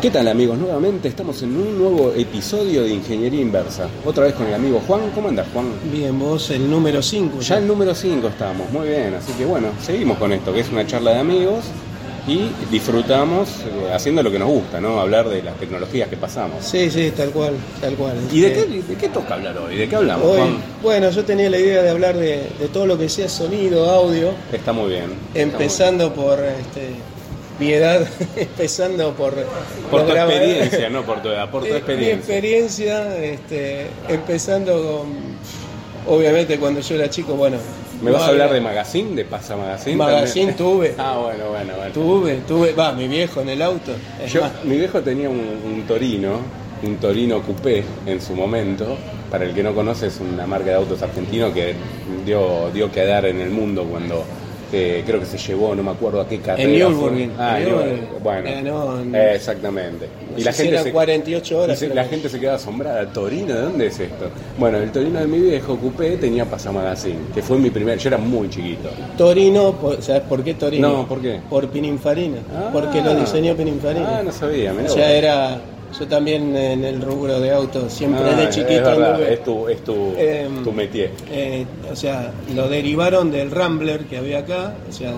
¿Qué tal amigos? Nuevamente estamos en un nuevo episodio de Ingeniería Inversa. Otra vez con el amigo Juan. ¿Cómo andas Juan? Bien, vos el número 5. Ya el número 5 estamos, muy bien. Así que bueno, seguimos con esto, que es una charla de amigos y disfrutamos eh, haciendo lo que nos gusta, ¿no? Hablar de las tecnologías que pasamos. Sí, sí, tal cual, tal cual. ¿Y de Eh, qué, de qué toca hablar hoy? ¿De qué hablamos, hoy- Juan? bueno, yo tenía la idea de hablar de, de todo lo que sea sonido, audio, Está muy bien. está empezando por este, mi edad, empezando por... Por tu experiencia, no por tu edad, por tu Eh, Mi experiencia. experiencia, este, empezando con... Obviamente cuando yo era chico, bueno... ¿Me vas a hablar de Magazine, de Pasa Magazine? Magazine también? tuve. Ah, bueno, bueno, bueno. Tuve, tuve, va, mi viejo en el auto. Yo, más, mi viejo tenía un, un Torino, un Torino Coupé en su momento. Para el que no conoce, es una marca de autos argentino que dio, dio que dar en el mundo cuando eh, creo que se llevó, no me acuerdo a qué carrera. En. Nürburgring. Ah, Nürburgring. Bueno, en- eh, exactamente. no sé si eran 48 horas, y se- la gente se queda asombrada. ¿Torino? ¿De dónde es esto? Bueno, el Torino de mi viejo Coupé tenía Pasamagazine, que fue mi primer. Yo era muy chiquito. Torino, por- ¿sabes por qué Torino? No, ¿por qué? Por Pininfarina, Ah. porque lo diseñó Pininfarina. Ah, no sabía, mirá o sea, era, yo también en el rubro de autos, siempre Ah, de es chiquito verdad, anduve, es tu, es tu, Em, tu métier. eh, o sea, lo derivaron del Rambler que había acá, o sea,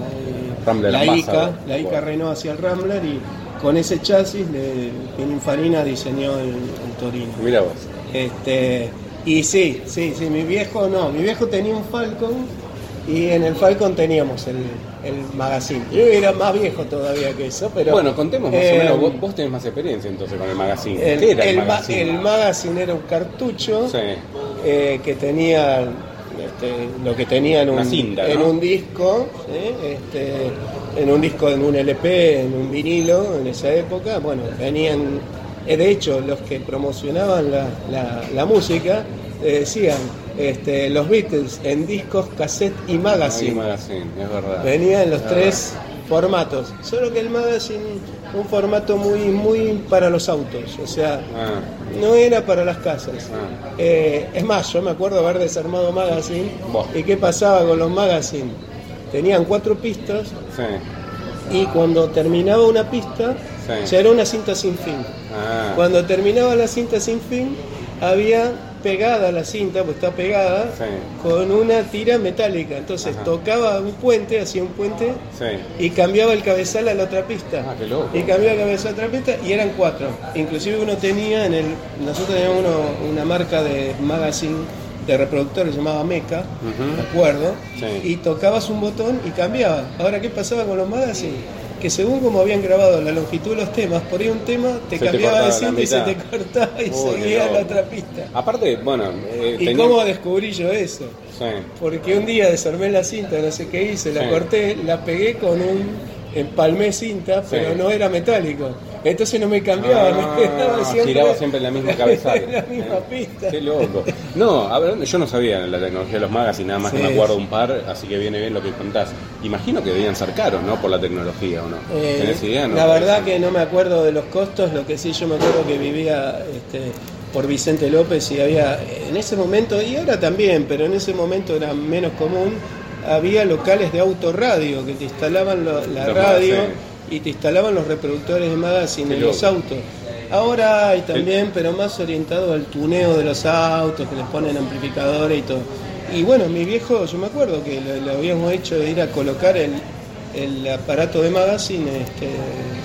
Rambler la. ICA, la ICA Bueno. Hacia el Rambler y con ese chasis de Pininfarina diseñó el, el Torino. Mira vos. Este, y sí, sí, sí, mi viejo no, mi viejo tenía un Falcon y en el Falcon teníamos el, el magazine. Yo era más viejo todavía que eso, pero... bueno, contemos más eh, o menos. Vos, vos tenés más experiencia entonces con el magazine. El, ¿Qué era el, el ma- magazine? el magazine era un cartucho Sí. eh, que tenía este, lo que tenía en un, cinta, en ¿no? un disco, ¿sí? este, en un disco, en un LP, en un vinilo en esa época. Bueno, venían, eh, de hecho, los que promocionaban la, la- la música eh, decían este, los Beatles en discos, cassette y magazine. magazine, es verdad. Venía en los Es tres formatos, solo que el magazine un formato muy muy para los autos, o sea, Ah, no era para las casas. Ah. Eh, es más, yo me acuerdo haber desarmado magazine y qué pasaba con los magazine. Tenían cuatro pistas sí. y cuando terminaba una pista Sí. ya era una cinta sin fin. Ah, Cuando terminaba la cinta sin fin había pegada la cinta, pues está pegada, Sí. con una tira metálica. Entonces Ajá. tocaba un puente, hacía un puente sí. y cambiaba el cabezal a la otra pista. Ah, qué loco. Y cambiaba el cabezal a la otra pista y eran cuatro. Inclusive uno tenía en el. Nosotros teníamos uno- una marca de magazine de reproductores llamaba Meca, me acuerdo, Sí. y tocabas un botón y cambiaba. Ahora, ¿qué pasaba con los magazines? Que según como habían grabado la longitud de los temas, por ahí un tema te Se te cambiaba de cinta y se te cortaba y Uy, seguía la otra pista. Aparte, bueno, eh, ¿Y tenía- cómo descubrí yo eso? Sí. Porque un día desarmé la cinta, no sé qué hice, la Sí. corté, la pegué con un empalmé cinta, pero Sí. no era metálico. Entonces no me cambiaba, Ah, me quedaba siempre, giraba siempre en la misma cabezal. en la misma Eh, pista. Qué loco. No, a ver, yo no sabía la tecnología de los magazines, nada más que me acuerdo un par, así que viene bien lo que contás. Imagino que debían ser caros, ¿no? Por la tecnología, ¿o no? Eh, ¿Tenés idea? No? la verdad que no me acuerdo de los costos, lo que sí yo me acuerdo que vivía este, por Vicente López y había en ese momento, y ahora también, pero en ese momento era menos común, había locales de autorradio que te instalaban la radio. Y te instalaban los reproductores de magazine en los autos. Ahora hay también, pero más orientado al tuneo de los autos, que les ponen amplificadores y todo. Y bueno, mi viejo, yo me acuerdo que lo, lo habíamos hecho de ir a colocar el, el aparato de magazine. Este,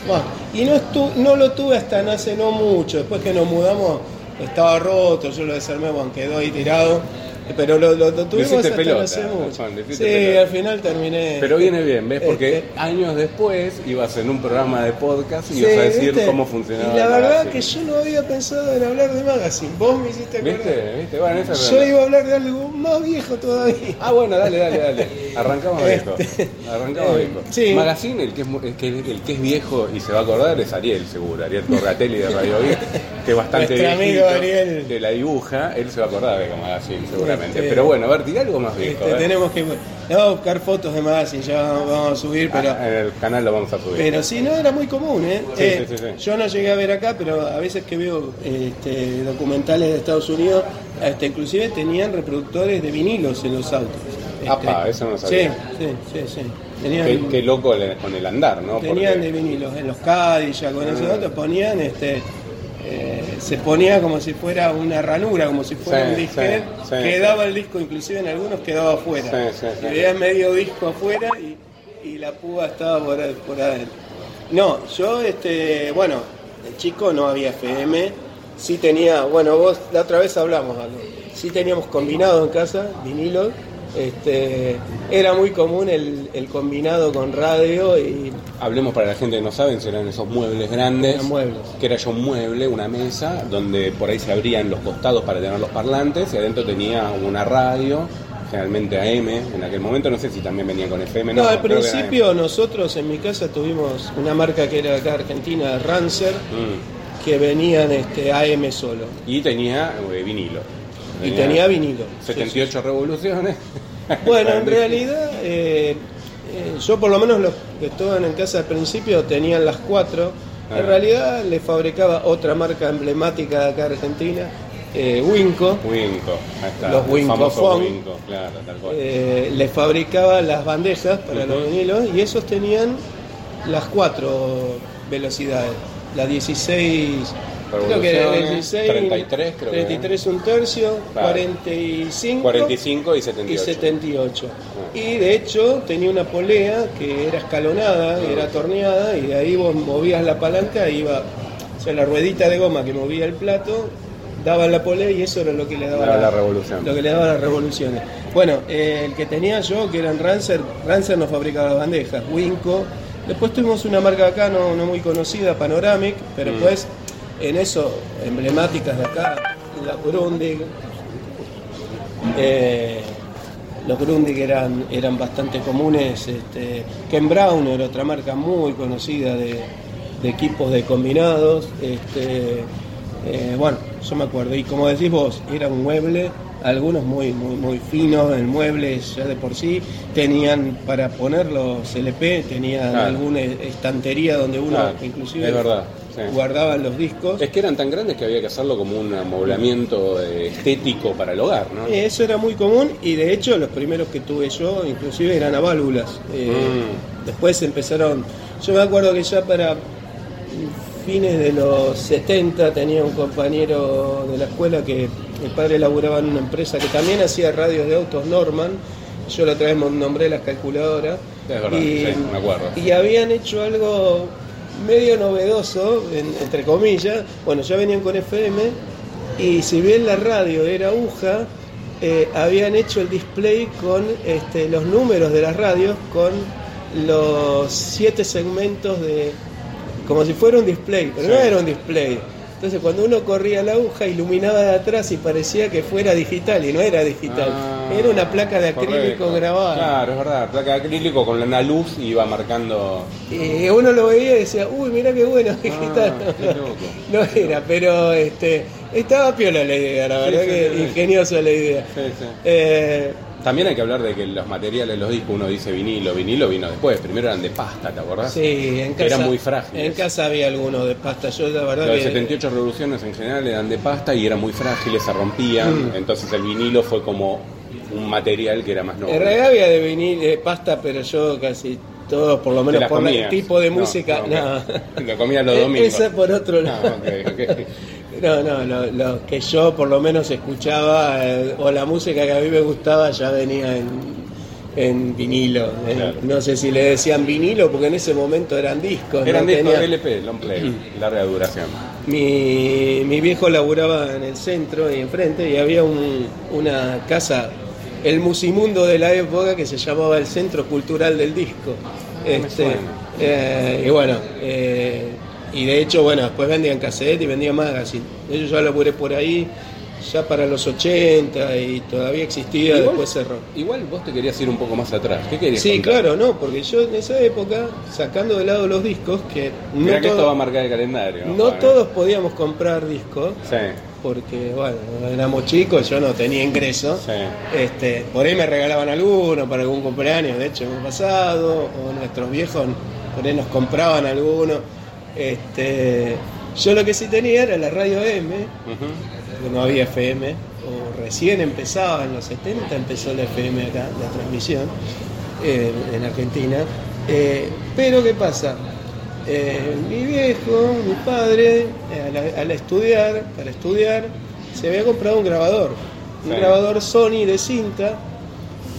bueno, y no, estu- no lo tuve hasta hace no mucho, después que nos mudamos estaba roto, yo lo desarmé, bueno, quedó ahí tirado. Pero lo, lo- lo tuvimos hasta pelota, hace mucho. Juan, le Sí, pelota. al final terminé. Pero viene bien, ¿ves? Porque Este, años después ibas en un programa de podcast y Sí, ibas a decir ¿viste? cómo funcionaba Y la verdad que yo no había pensado en hablar de magazine. Vos me hiciste acordar. ¿Viste? ¿Viste? Bueno, esa es Yo iba a hablar de algo más viejo todavía. Ah, bueno, dale, dale, dale. Arrancamos viejo. Este, Arrancamos eh, viejo. sí. Magazine, el que, es, el, que, el que es viejo y se va a acordar es Ariel, seguro. Ariel Corratelli de Radio Vic, que es bastante Nuestro amigo viejito, Ariel. de la dibuja. Él se va a acordar de Magazine, seguramente. Este, Pero bueno, a ver, tirá algo más viejo. Este, ver. tenemos que. Vamos a buscar fotos de magazine, ya vamos a subir, pero. Ah, en el canal lo vamos a subir. Pero sí, no era muy común, ¿eh? Sí, Eh, sí, sí, sí. Yo no llegué a ver acá, pero a veces que veo este, documentales de Estados Unidos, inclusive tenían reproductores de vinilos en los autos. Este, Apa, eso no sabía. Sí, sí, sí, sí. Tenían, Qué, qué loco con el andar, ¿no? tenían Porque- de vinilos en los Cadillac, con esos Ah. autos ponían este eh, se ponía como si fuera una ranura, como si fuera Sí, un disquete, sí, sí, quedaba el disco, inclusive en algunos quedaba afuera. Veías medio disco afuera y, y la púa estaba por, por adentro. No, yo, este, bueno, el chico no había FM, sí tenía, bueno, vos la otra vez hablamos algo, sí teníamos combinado en casa, vinilos, este, era muy común el, el combinado con radio y Hablemos para la gente que no saben, eran esos muebles grandes. Muebles. Que era ya un mueble, una mesa, donde por ahí se abrían los costados para tener los parlantes y adentro tenía una radio, generalmente AM en aquel momento, no sé si también venía con FM. No, al que era principio nosotros en mi casa tuvimos una marca que era acá argentina, Rancer, AM. que venían este, AM solo. Mm. Y tenía eh, vinilo. Y tenía vinilo. 78 revoluciones. Bueno, en realidad, eh, eh, yo por lo menos los que estaban en casa al principio tenían las cuatro. Ah. En realidad le fabricaba otra marca emblemática de acá Argentina, eh, Winco. Winco, ahí está. Los Winco. Winco, claro, tal cual. Eh, le fabricaba las bandejas para los vinilos y esos tenían las cuatro velocidades. La 16, creo que era Revoluciones, 16, 33 creo que era. 33 un tercio, Claro. 45, 45 y y 78. 78. Ah. Y de hecho tenía una polea que era escalonada, Ah. era torneada y de ahí vos movías la palanca y iba, o sea, la ruedita de goma que movía el plato daba la polea y eso era lo que le daba Daba la revolución. Lo que le daba las revoluciones. Bueno, eh, el que tenía yo, que eran Rancer, Rancer nos fabricaba las bandejas, Winco. Después tuvimos una marca acá no, no muy conocida, Panoramic, pero Mm. pues en eso, emblemáticas de acá, la Grundig, eh, los Grundig eran, eran bastante comunes. Este, Ken Brown era otra marca muy conocida de, de equipos de combinados. Este, eh, bueno, yo me acuerdo. Y como decís vos, era un mueble, algunos muy, muy, muy finos, el mueble ya de por sí. Tenían para poner los LP, tenían Claro. alguna estantería donde uno Claro, inclusive es verdad, sí. guardaba los discos. Es que eran tan grandes que había que hacerlo como un amoblamiento eh, estético para el hogar, ¿no? Eh, Eso era muy común y de hecho los primeros que tuve yo inclusive eran a válvulas. Eh, Mm. Después empezaron, yo me acuerdo que ya para fines de los 70 tenía un compañero de la escuela que el padre laburaba en una empresa que también hacía radios de autos Norman. Yo la otra vez nombré las calculadoras. Es verdad, sí, me acuerdo. Y habían hecho algo medio novedoso, en- entre comillas. Bueno, ya venían con FM y si bien la radio era aguja, eh, habían hecho el display con este, los números de las radios con los siete segmentos de como si fuera un display, pero no era un display. Entonces cuando uno corría la aguja iluminaba de atrás y parecía que fuera digital y no era digital, Ah, era una placa de acrílico correcto. grabada. Claro, es verdad, placa de acrílico con una luz y iba marcando. Y uno lo veía y decía, uy, mira qué bueno, digital. Ah, qué loco. no era, pero este, estaba piola la idea, la verdad sí, que sí, ingeniosa la idea. Sí, sí. Eh, También hay que hablar de que los materiales, los discos, uno dice vinilo, vinilo vino después, primero eran de pasta, ¿te acordás? sí, en casa, Eran muy frágiles. En casa había alguno de pasta, yo la verdad que... 78 revoluciones en general eran de pasta y eran muy frágiles, se rompían, Mm. entonces el vinilo fue como un material que era más noble. En realidad había de vinil, de pasta, pero yo casi todos, por lo ¿Te menos las por el comías? tipo de No, música, no, no. Lo comías los domingos. Esa por otro Ah, lado. No, no, lo, lo que yo por lo menos escuchaba eh, o la música que a mí me gustaba ya venía en, en vinilo. En- Claro. No sé si le decían vinilo porque en ese momento eran discos. Eran ¿no? discos Tenía- LP, long play, larga duración. mi, mi viejo laburaba en el centro y enfrente y había un- una casa, el musimundo de la época que se llamaba el Centro Cultural del Disco. me Este, eh, y bueno, eh, y de hecho, bueno, después vendían cassette y vendían magazine. De hecho, yo laburé por ahí ya para los 80 y todavía existía, Igual- después cerró. Igual vos te querías ir un poco más atrás. ¿Qué querías Sí, contar? claro, no, porque yo en esa época, sacando de lado los discos, que no, que todo- esto va a marcar el calendario. no todos podíamos comprar discos, Sí, porque bueno, éramos chicos, yo no tenía ingreso. sí. Este, por ahí me regalaban alguno para algún cumpleaños, de hecho, el pasado, o nuestros viejos por ahí nos compraban alguno. Este, yo lo que sí tenía era la radio M, que no había FM, o recién empezaba en los 70, empezó la FM acá, la transmisión. eh, en Argentina. Eh, pero ¿qué pasa? Eh, mi viejo, mi padre, al, al estudiar, para estudiar, se había comprado un grabador, un Sí. grabador Sony de cinta,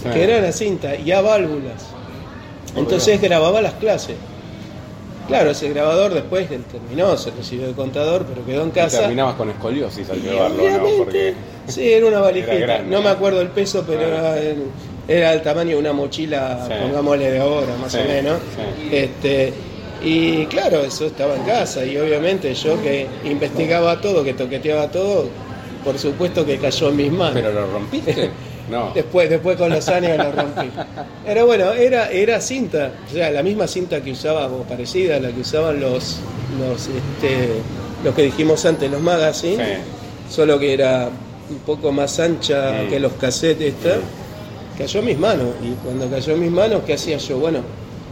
Sí. que era la cinta, y a válvulas. Entonces grababa las clases. Claro, ese grabador después él terminó, se recibió de contador, pero quedó en Y casa. Terminabas con escoliosis al llevarlo, ¿no? Porque Sí, era una valijita. Era grande, no me acuerdo el peso, pero era, era el tamaño de una mochila, Sí. pongámosle de ahora, más Sí, o menos. sí. Este, y claro, eso estaba en casa. Y obviamente yo que investigaba todo, que toqueteaba todo, por supuesto que cayó en mis manos. ¿Pero lo rompiste? No. Después, después con los años lo rompí. Era bueno, era, era cinta, o sea, la misma cinta que usaba, o parecida a la que usaban los, los, este, los que dijimos antes, los magazines, Sí. solo que era un poco más ancha que los cassettes esta. Cayó en mis manos, y cuando cayó en mis manos, ¿qué hacía yo? Bueno,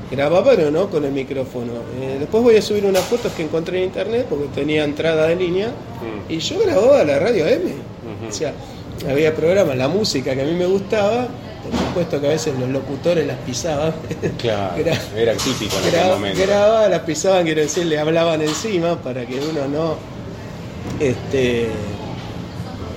grababa pero no con el micrófono. Eh, después voy a subir unas fotos que encontré en internet porque tenía entrada de línea, y yo grababa la radio M. O sea, había programas, la música que a mí me gustaba, por supuesto que a veces los locutores las pisaban. Claro, Gra- era típico en aquel momento. grababa, las pisaban, quiero decir, le hablaban encima para que uno no. Este.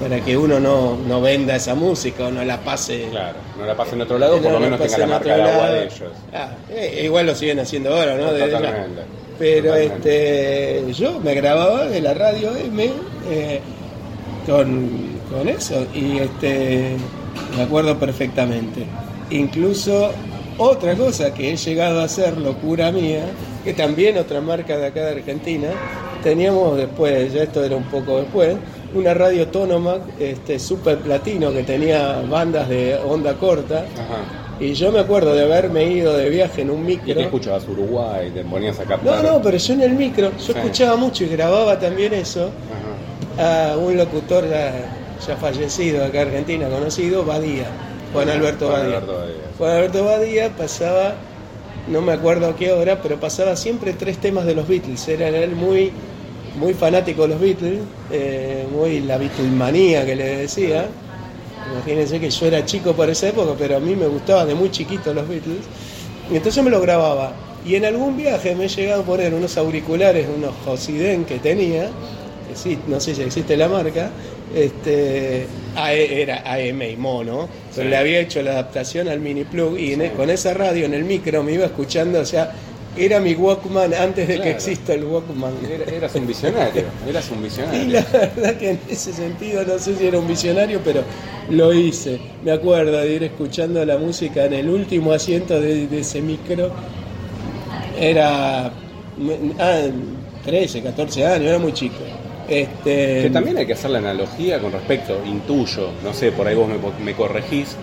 Para que uno no, no venda esa música o no la pase. Claro, no la pasen en otro lado, por no lo menos pase tenga la marca de agua lado. de ellos. Ah, eh, igual lo siguen haciendo ahora, ¿no? Totalmente. Pero Totalmente. este, yo me grababa de la radio M eh, con, con eso y este, me acuerdo perfectamente. Incluso otra cosa que he llegado a hacer, locura mía, que también otra marca de acá de Argentina, teníamos después, ya esto era un poco después, una radio autónoma este, super platino que tenía bandas de onda corta. Ajá. Y yo me acuerdo de haberme ido de viaje en un ¿Y micro. qué escuchabas? Uruguay, te ponías a No, captar. no, pero yo en el micro, yo Sí. escuchaba mucho y grababa también eso Ajá. a un locutor ya fallecido acá en Argentina, conocido, Badía, Juan Alberto Juan Badía. Alberto Badía. Juan Alberto Badía pasaba, no me acuerdo a qué hora, pero pasaba siempre tres temas de los Beatles. Era él muy, muy fanático de los Beatles, eh, muy la Beatlemanía que le decía. Imagínense que yo era chico para esa época, pero a mí me gustaban de muy chiquito los Beatles. Y entonces me lo grababa. Y en algún viaje me he llegado a poner unos auriculares, unos Josiden que tenía, que sí, no sé si existe la marca, este, AE era AM y mono, pero Sí. le había hecho la adaptación al mini plug y en e- con esa radio en el micro me iba escuchando, o sea, era mi Walkman antes de que exista el Walkman. Era- Eras un visionario, eras un Y visionario. la verdad que en ese sentido no sé si era un visionario, pero lo hice. Me acuerdo de ir escuchando la música en el último asiento de, de ese micro. Era ah, 13, 14 años, era muy chico. Este, Que también hay que hacer la analogía con respecto, intuyo, no sé, por ahí vos me, me corregís,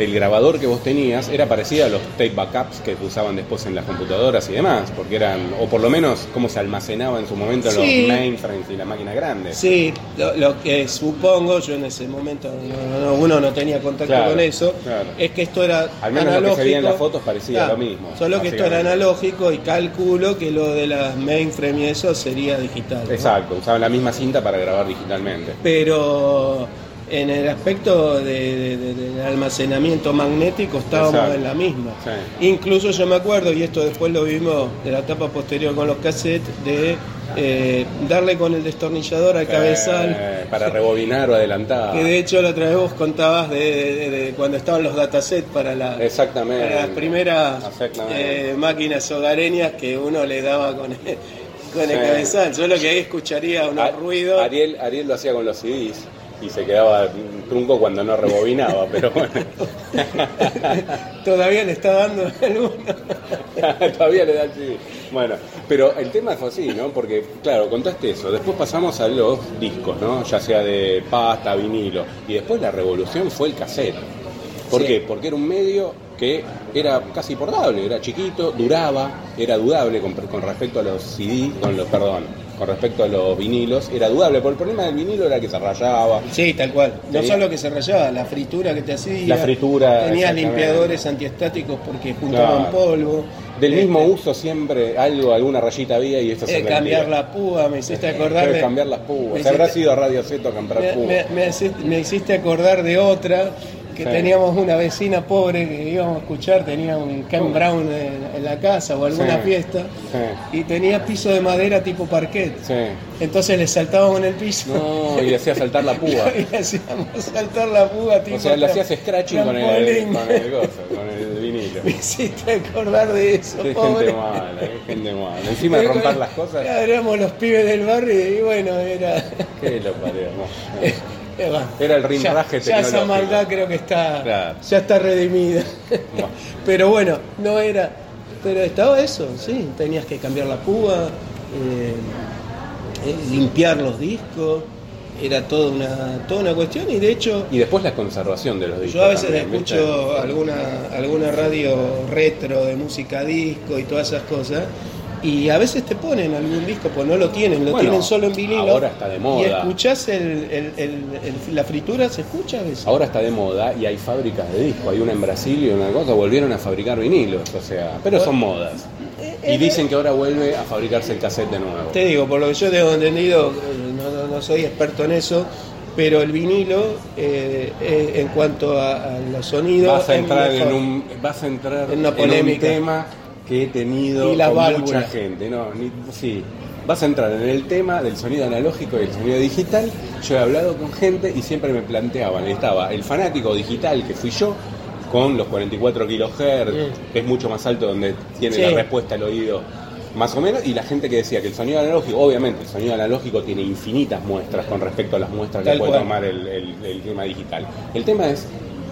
el grabador que vos tenías era parecido a los tape backups que usaban después en las computadoras y demás, porque eran, o por lo menos cómo se almacenaba en su momento Sí. los mainframes y la máquina grande. Sí, lo, lo que supongo, yo en ese momento no- no- uno no tenía contacto Claro, con eso, claro. es que esto era Al menos lo que analógico. se veía en las fotos parecía Claro, lo mismo, Solo que esto era analógico y calculo que lo de las mainframe y eso sería digital. ¿no? Exacto, usaban la misma cinta para grabar digitalmente. Pero en el aspecto de, de- de- del almacenamiento magnético estábamos Exacto. en la misma. Sí. Incluso yo me acuerdo, y esto después lo vimos de la etapa posterior con los cassettes, de eh, darle con el destornillador al cabezal. Eh, para rebobinar o adelantar. Que de hecho la otra vez vos contabas de, cuando estaban los datasets para, la, Exactamente. para las primeras Exactamente. eh, máquinas hogareñas que uno le daba con el, con el Sí. cabezal. Solo que ahí escucharía unos ruidos. Ariel, Ariel lo hacía con los CDs y se quedaba trunco cuando no rebobinaba, pero bueno. Todavía le está dando alguno. Todavía le da el CD. Bueno, pero el tema fue así, ¿no? Porque, claro, contaste eso. Después pasamos a los discos, ¿no? Ya sea de pasta, vinilo. Y después la revolución fue el cassette. ¿Por Sí. qué? Porque era un medio que era casi portable, era chiquito, duraba, era dudable con, con respecto a los CD, con los, perdón, con respecto a los vinilos, era dudable, porque el problema del vinilo era que se rayaba, Sí, tal cual. No Tenía- solo que se rayaba, la fritura que te hacía. La fritura, Tenías limpiadores antiestáticos porque juntaban Claro. polvo. Del Este, mismo uso siempre algo, alguna rayita había y esto se eh, cambiar la púa, me hiciste acordar Debe de. cambiar las púas. hiciste- Habrá sido Radio Zeto a comprar me, púas. me- me hiciste- me hiciste acordar de otra que Sí. teníamos una vecina pobre que íbamos a escuchar, tenía un Ken Brown en, en la casa o alguna Sí. fiesta, Sí. y tenía piso de madera tipo parquet. Entonces le saltábamos en el piso No, y le hacía saltar la púa. y le hacíamos saltar la púa tipo O sea, le hacías scratching con el, trampolín. con el gozo, con el vinilo. Me hiciste acordar de eso, Qué pobre. gente mala, qué gente mala. Encima de romper las cosas, Ya éramos los pibes del barrio y bueno, era. que lo parió. Bueno, Era el ya, rimraje ya esa tecnológico. maldad creo que está Claro. ya está redimida. Bueno. Pero bueno, no era. Pero estaba eso, sí. Tenías que cambiar la púa, eh, eh, limpiar los discos. Era toda una, toda una cuestión y de hecho Y después la conservación de los discos. yo a veces escucho alguna, alguna radio retro de música disco y todas esas cosas. Y a veces te ponen algún disco, pues no lo tienen, lo Bueno, tienen solo en vinilo. ahora está de moda. Y escuchás el, el- el- el- la fritura, se escucha a veces. Ahora está de moda y hay fábricas de disco. Hay una en Brasil y una cosa, volvieron a fabricar vinilos, o sea, pero son modas. Eh, Y dicen que ahora vuelve a fabricarse el cassette de nuevo. Te digo, por lo que yo tengo entendido, eh, no, no- no soy experto en eso, pero el vinilo, eh, eh, en cuanto a, a los sonidos, Vas a entrar en un, vas a entrar En una un polémica. tema que he tenido Y la con válvula. mucha gente. No, ni- sí. Vas a entrar en el tema del sonido analógico y el sonido digital. Yo he hablado con gente y siempre me planteaban, estaba el fanático digital que fui yo, con los 44 kilohertz, Mm. que es mucho más alto donde tiene Sí. la respuesta al oído más o menos, y la gente que decía que el sonido analógico, obviamente el sonido analógico tiene infinitas muestras con respecto a las muestras que puede cual. tomar el, el- el tema digital. El tema es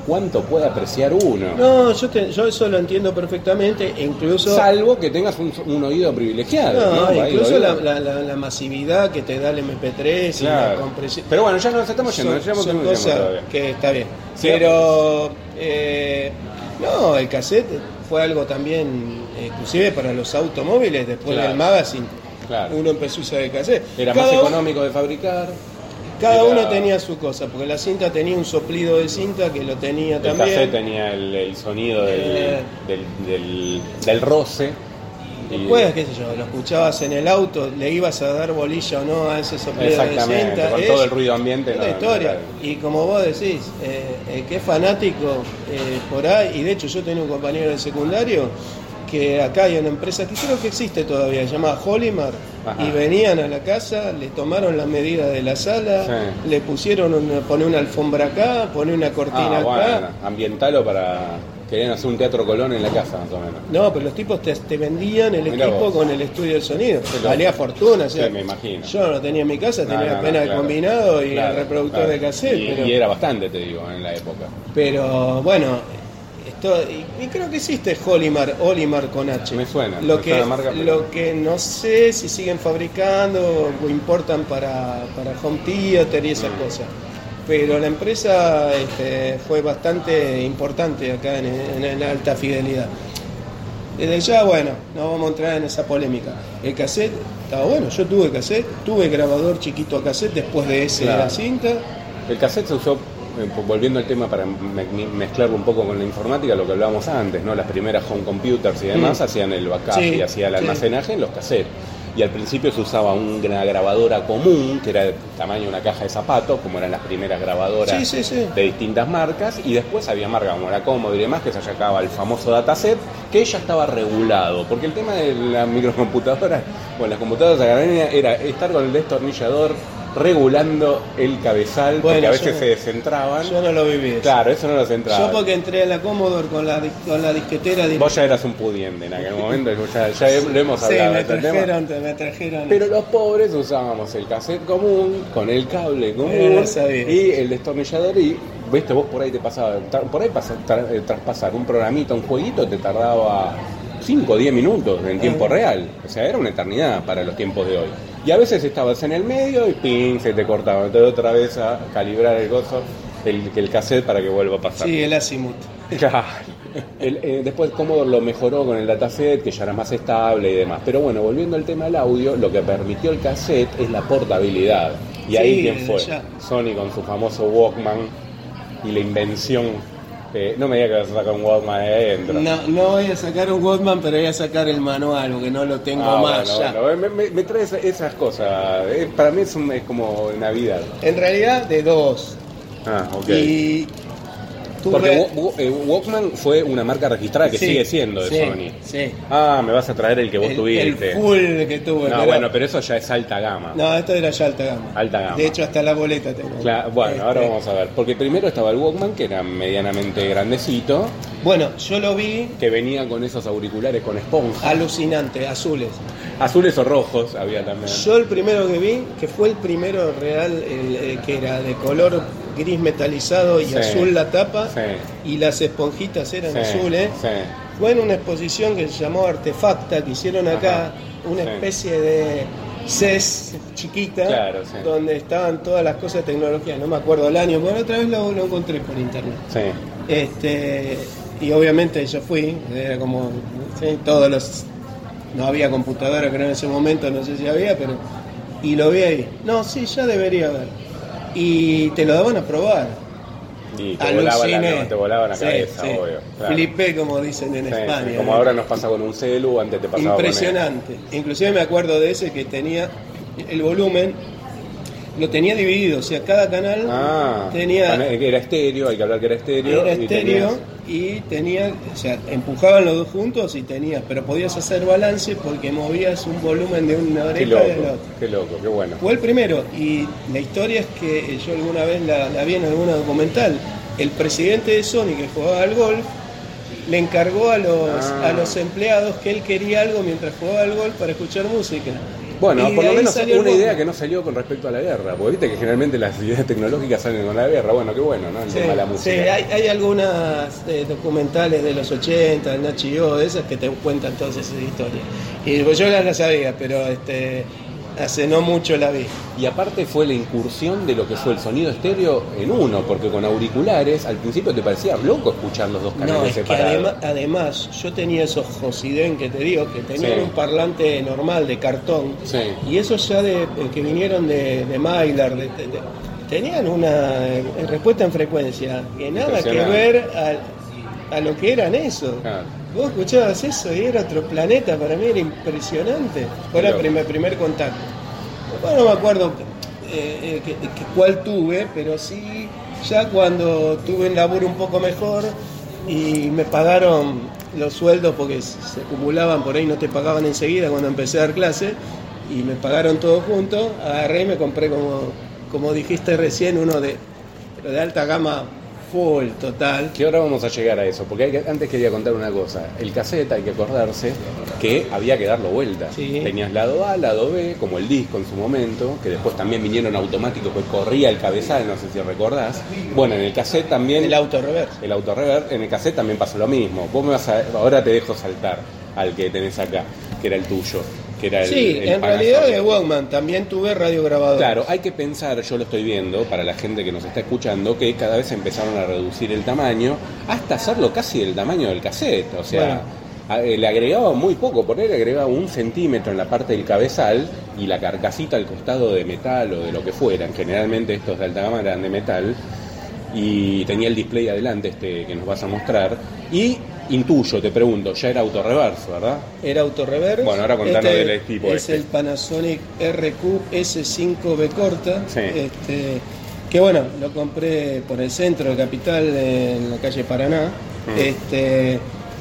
cuánto puede apreciar uno. No, yo, te- yo eso lo entiendo perfectamente, e incluso... Salvo que tengas un, un oído privilegiado. No, incluso la, la- la- la masividad que te da el MP3 y la Claro. compresión. Pero bueno, ya nos estamos yendo, son, son cosas que está bien. Sí. Pero eh, no, el cassette fue algo también, inclusive para los automóviles, después Claro. del magazine, Claro. uno empezó a usar el cassette. Era Cada más económico de fabricar. Cada Era- uno tenía su cosa, porque la cinta tenía un soplido de cinta que lo tenía El también. cassette tenía el, el sonido del, Eh. del, del, del roce. y- Después, qué sé yo, lo escuchabas en el auto, le ibas a dar bolilla o no a ese soplido de cinta. con es todo el ruido ambiente. una no, historia. no, Y como vos decís, eh, el que es fanático eh, por ahí, y de hecho yo tenía un compañero de secundario que acá hay una empresa que creo que existe todavía, se llama Holimar, Ajá. y venían a la casa, le tomaron las medidas de la sala, Sí. le pusieron una, poné una alfombra acá, poné una cortina Ah, acá. bueno, ambientalo para. Querían hacer un teatro Colón en la casa, más o menos. No, pero los tipos te, te vendían el Mirá equipo vos. con el estudio de sonido. Valía fortuna, o sea, Sí, me imagino. Yo no tenía en mi casa, No, tenía no, no, apenas claro. combinado y Claro, el reproductor claro. de cassette. Y, pero, y era bastante, te digo, en la época. pero bueno, esto, y, y creo que existe Holimar, Olimar con H. Me suena, Lo que, marca, pero- lo que no sé si siguen fabricando o importan para, para Home Theater y esas Mm. cosas. Pero la empresa este, fue bastante importante acá en, en- en alta fidelidad. Desde ya, bueno, no vamos a entrar en esa polémica. El cassette estaba bueno, yo tuve cassette, tuve grabador chiquito a cassette después de ese de la cinta. El cassette se usó, volviendo al tema para me- me- mezclarlo un poco con la informática, lo que hablábamos antes, ¿no? Las primeras home computers y demás Mm. hacían el backup Sí, y hacía el sí. almacenaje en los cassettes. Y al principio se usaba una grabadora común, que era del tamaño de una caja de zapatos, como eran las primeras grabadoras Sí, de distintas marcas, y después había marcas como la Commodore y demás, que se sacaba el famoso dataset, que ya estaba regulado, porque el tema de la microcomputadora, bueno, las computadoras académicas era estar con el destornillador regulando el cabezal, porque a veces yo- se descentraban. Yo no lo viví. eso. Claro, eso no lo centraba. Yo porque entré a la Commodore con la, con la disquetera de... Vos ya eras un pudiente en aquel momento, ya, lo hemos Sí, hablado de me este tema. trajeron, me trajeron... Pero los pobres usábamos el cassette común, con el cable común Eh, sabía. y el destornillador y, viste, vos por ahí te pasaba, por ahí pasa- tra- eh, traspasar un programita, un jueguito, te tardaba 5 o 10 minutos en tiempo Ah. real. O sea, era una eternidad para los tiempos de hoy. Y a veces estabas en el medio y ping, se te cortaba. Entonces otra vez a calibrar el gozo, el, el cassette para que vuelva a pasar. Sí, el Azimuth. Claro. El, eh, después Commodore lo mejoró con el dataset, que ya era más estable y demás. Pero bueno, volviendo al tema del audio, lo que permitió el cassette es la portabilidad. Y ahí quién fue? ya. Sony con su famoso Walkman y la invención. Eh, no me digas que vas a sacar un Walkman ahí adentro. No, no voy a sacar un Walkman, pero voy a sacar el manual, porque no lo tengo Ah, más bueno, ya. bueno, me, me- me trae esa- esas cosas. Eh, para mí es, un- es como Navidad. En realidad, de dos. Ah, ok. Y Porque eh, Walkman fue una marca registrada que Sí, sigue siendo de sí, Sony. Sí. Ah, me vas a traer el que vos el, tuviste. el full que tuve. no, pero- bueno, pero eso ya es alta gama. No, esto era ya alta gama. Alta gama. De hecho, hasta la boleta tengo. Cla- bueno, Este, ahora vamos a ver. Porque primero estaba el Walkman, que era medianamente grandecito, Bueno, yo lo vi que venía con esos auriculares con esponja. alucinante, azules. Azules o rojos había también. Yo el primero que vi, que fue el primero real, el, eh, que era de color gris metalizado y Sí. azul la tapa, Sí. y las esponjitas eran Sí, azules, sí. fue en una exposición que se llamó Artefacta, que hicieron acá, Ajá, una especie de CES chiquita, Claro, donde estaban todas las cosas de tecnología, no me acuerdo el año, pero otra vez lo, lo encontré por internet. Este, y obviamente yo fui, era como todos los. No había computadora, creo en ese momento, no sé si había, pero. Y lo vi ahí. No, sí, ya debería haber. Y te lo daban a probar. Y te volaba, la, te volaba la Sí, cabeza, sí. obvio. claro. Flipé, como dicen en Sí, España. como ahora nos pasa con un celu, antes te pasaba con Impresionante. Inclusive me acuerdo de ese que tenía el volumen, lo tenía dividido, o sea, cada canal Ah, tenía era estéreo, hay que hablar que era estéreo. Era estéreo y tenía, o sea, empujaban los dos juntos y tenías, pero podías hacer balance porque movías un volumen de una Qué oreja loco, y de la otra. qué loco, qué bueno. Fue el primero y la historia es que yo alguna vez la, la vi en alguna documental. El presidente de Sony que jugaba al golf le encargó a los, Ah. a los empleados que él quería algo mientras jugaba al golf para escuchar música. Bueno, Y por lo menos una idea que no salió con respecto a la guerra, porque viste que generalmente las ideas tecnológicas salen con la guerra. Bueno, qué bueno, ¿no? El Sí, tema de la sí, música. hay, hay algunas eh, documentales de los 80, de Nachi de esas que te cuentan todas esas historias. Y pues yo las sabía, pero este, hace no mucho la vi. Y aparte fue la incursión de lo que fue el sonido estéreo en uno, porque con auriculares al principio te parecía loco escuchar los dos No, canales es que separados. además, yo tenía esos Josiden que te digo, que tenían Sí. un parlante normal de cartón, Sí. y esos ya de, que vinieron de, de Mylar, de- de- tenían una eh, respuesta en frecuencia que nada que ver a, a lo que eran esos. Claro. Vos escuchabas eso y era otro planeta, para mí era impresionante. Fue el primer, primer contacto. Bueno, no me acuerdo eh, eh, que- que cuál tuve, pero sí, ya cuando tuve un laburo un poco mejor y me pagaron los sueldos porque se se acumulaban, por ahí no te pagaban enseguida cuando empecé a dar clase, y me pagaron todo junto, agarré y me compré como, como dijiste recién, uno de, pero de alta gama full, total. Que ahora vamos a llegar a eso, porque hay que- antes quería contar una cosa. El cassette, hay que acordarse que había que darlo vuelta. Sí. Tenías lado A, lado B, como el disco en su momento, que después también vinieron automáticos, que corría el cabezal, no sé si recordás. Bueno, en el cassette también... El auto reverse. El auto reverb, en el cassette también pasó lo mismo. Vos me vas a, ahora te dejo saltar al que tenés acá, que era el tuyo, que era el Sí, el en realidad de Walkman también tuve radio grabador. Claro, hay que pensar, yo lo estoy viendo, para la gente que nos está escuchando, que cada vez empezaron a reducir el tamaño hasta hacerlo casi del tamaño del cassette. O sea, eh, le agregaba muy poco, por ahí le agregaba un centímetro en la parte del cabezal y la carcasita al costado de metal o de lo que fueran. Generalmente estos de alta gama eran de metal y tenía el display adelante este que nos vas a mostrar. Y intuyo, te pregunto, ya era autorreverse, ¿verdad? Era autorreverse. Bueno, ahora contanos Este del tipo Es este. el Panasonic RQ S5B corta. Sí. Este, que bueno, lo compré por el centro de Capital, en la calle Paraná. Mm. Este,